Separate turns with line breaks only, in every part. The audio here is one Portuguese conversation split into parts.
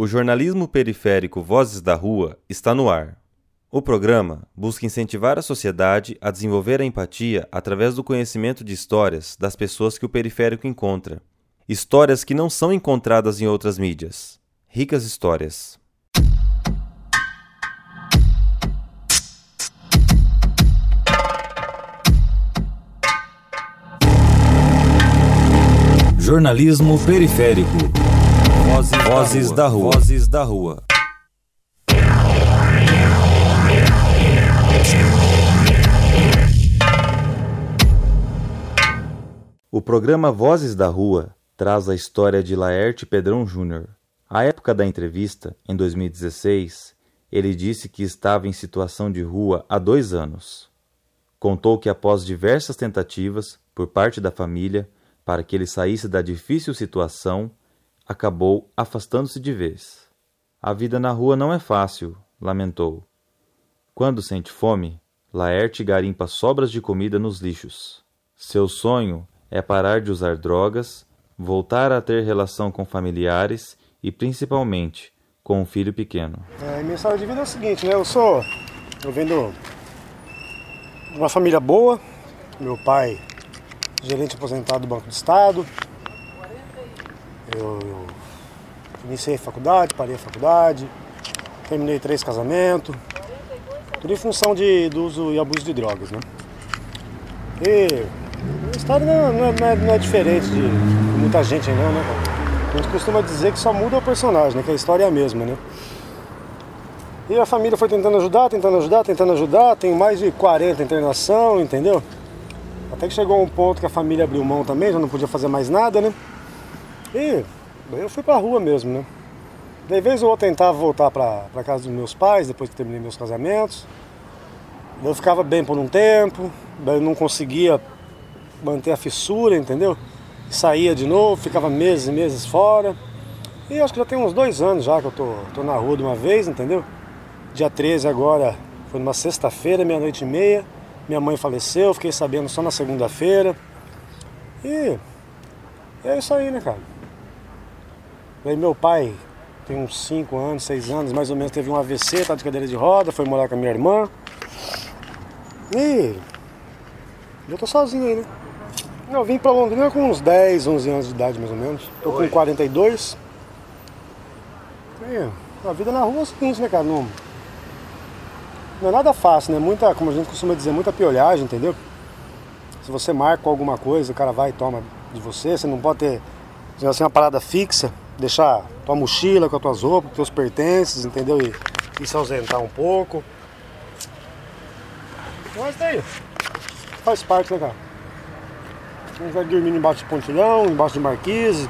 O jornalismo periférico Vozes da Rua está no ar. O programa busca incentivar a sociedade a desenvolver a empatia através do conhecimento de histórias das pessoas que o periférico encontra. Histórias que não são encontradas em outras mídias. Ricas histórias.
Jornalismo periférico. Vozes, Vozes da, rua. Vozes da Rua.
O programa Vozes da Rua traz a história de Laerte Pedrão Júnior. À época da entrevista, em 2016, ele disse que estava em situação de rua há dois anos. Contou que após diversas tentativas por parte da família para que ele saísse da difícil situação, acabou afastando-se de vez. A vida na rua não é fácil, lamentou. Quando sente fome, Laerte garimpa sobras de comida nos lixos. Seu sonho é parar de usar drogas, voltar a ter relação com familiares e, principalmente, com um filho pequeno.
É, minha história de vida é o seguinte, né? Eu sou. Eu venho de uma família boa. Meu pai, gerente aposentado do Banco do Estado. Eu, iniciei a faculdade, parei a faculdade, terminei três casamentos, tudo em função de, do uso e abuso de drogas, né? E a história não, não, é, não é, diferente de muita gente não, né? A gente costuma dizer que só muda o personagem, né? Que a história é a mesma, né? E a família foi tentando ajudar, tentando ajudar, tentando ajudar, tem mais de 40 internação, entendeu? Até que chegou um ponto que a família abriu mão também, já não podia fazer mais nada, né? E eu fui pra rua mesmo, né? De vez ou outra tentava voltar pra, pra casa dos meus pais, depois que terminei meus casamentos. Eu ficava bem por um tempo, daí eu não conseguia manter a fissura, entendeu? Saía de novo, ficava meses e meses fora. E acho que já tem uns dois anos já que eu tô, tô na rua de uma vez, entendeu? Dia 13 agora, foi numa sexta-feira, meia-noite e meia. Minha mãe faleceu, fiquei sabendo só na segunda-feira. E é isso aí, né, cara? Aí meu pai tem uns 5 anos, 6 anos, mais ou menos, teve um AVC, tá de cadeira de roda, foi morar com a minha irmã. E eu tô sozinho aí, né? Eu vim pra Londrina com uns 10, 11 anos de idade, mais ou menos. Tô com 42. E a vida na rua é o seguinte, né, cara? Não, não é nada fácil, né? Muita, como a gente costuma dizer, muita piolhagem, entendeu? Se você marca alguma coisa, o cara vai e toma de você, você não pode ter assim, uma parada fixa deixar tua mochila com as tuas roupas, com teus pertences, entendeu? E, e se ausentar um pouco. Mas daí, faz parte, né, cara? A gente vai dormindo embaixo de pontilhão, embaixo de marquise.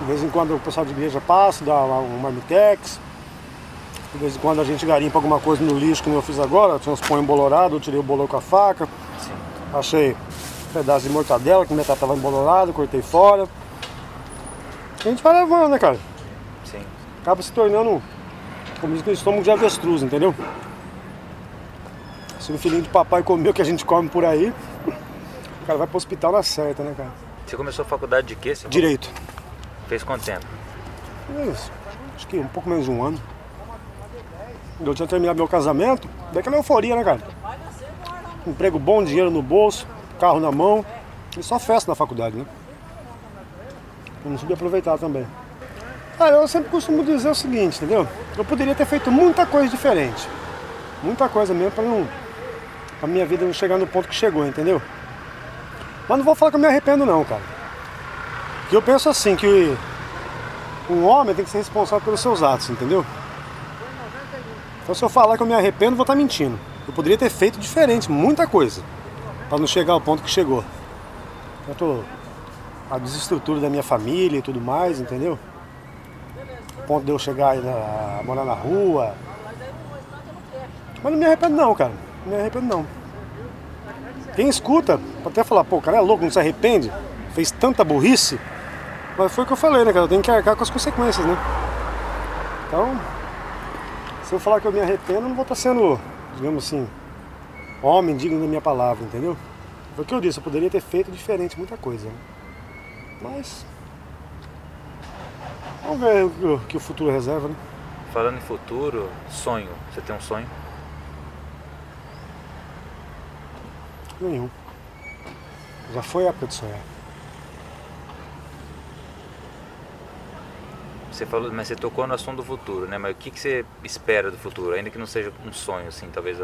De vez em quando o pessoal de igreja passa, dá um marmitex. De vez em quando a gente garimpa alguma coisa no lixo, como eu fiz agora. Tinha uns pão embolorado, eu tirei o bolor com a faca. Sim. Achei um pedaço de mortadela que metade estava embolorado, cortei fora. A gente vai levando, né, cara?
Sim.
Acaba se tornando, como diz que estômago de avestruz, entendeu? Se o filhinho de papai comeu o que a gente come por aí, o cara vai pro hospital na certa, né, cara?
Você começou a faculdade de quê?
Direito.
Fez quanto tempo?
Isso. Acho que um pouco menos de um ano. Eu tinha terminado meu casamento, daquela euforia, né, cara? Emprego bom, dinheiro no bolso, carro na mão. E só festa na faculdade, né? Eu não soube aproveitar também. Cara, eu sempre costumo dizer o seguinte, entendeu? Eu poderia ter feito muita coisa diferente. Muita coisa mesmo para não. a minha vida não chegar no ponto que chegou, entendeu? Mas não vou falar que eu me arrependo não, cara. Porque eu penso assim, que um homem tem que ser responsável pelos seus atos, entendeu? Então se eu falar que eu me arrependo, vou estar mentindo. Eu poderia ter feito diferente, muita coisa. para não chegar ao ponto que chegou. Eu tô a desestrutura da minha família e tudo mais, entendeu? O ponto de eu chegar a morar na rua. Mas não me arrependo não, cara. Não me arrependo não. Quem escuta, pode até falar, pô, o cara é louco, não se arrepende, fez tanta burrice. Mas foi o que eu falei, né, cara? Tenho que arcar com as consequências, né? Então, se eu falar que eu me arrependo, eu não vou estar sendo, digamos assim, homem digno da minha palavra, entendeu? Foi o que eu disse, eu poderia ter feito diferente muita coisa, né? Mas. Vamos ver o que o- futuro reserva, né?
Falando em futuro, sonho. Você tem um sonho?
Nenhum. Já foi a época de sonhar.
Você falou, mas você tocou no assunto do futuro, né? Mas o que, que você espera do futuro? Ainda que não seja um sonho, assim, talvez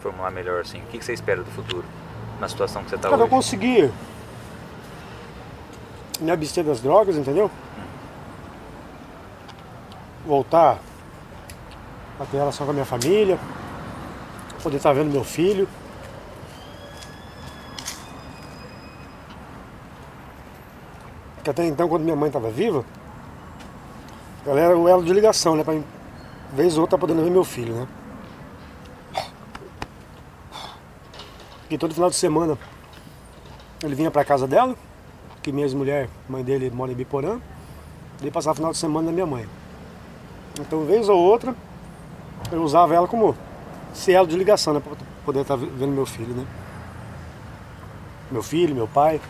formular melhor assim. O que, que você espera do futuro? Na situação que você está
Cara, eu
hoje?
consegui me abster das drogas, entendeu? Voltar a ter relação com a minha família, poder estar vendo meu filho. Que até então, quando minha mãe estava viva, ela era o elo de ligação, né? Pra mim, vez ou outra podendo ver meu filho, né? E todo final de semana ele vinha pra casa dela, que minha ex-mulher, mãe dele, mora em Biporã, e passava o final de semana na minha mãe. Então, vez ou outra, eu usava ela como esse elo de ligação, né? Pra poder estar vendo meu filho, né? Meu filho, meu pai.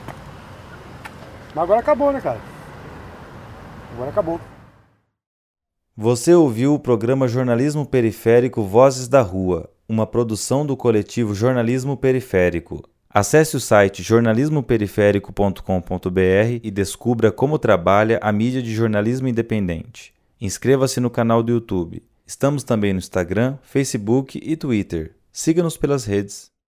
Mas agora acabou, né, cara? Agora acabou.
Você ouviu o programa Jornalismo Periférico Vozes da Rua, uma produção do coletivo Jornalismo Periférico. Acesse o site jornalismoperiférico.com.br e descubra como trabalha a mídia de jornalismo independente. Inscreva-se no canal do YouTube. Estamos também no Instagram, Facebook e Twitter. Siga-nos pelas redes.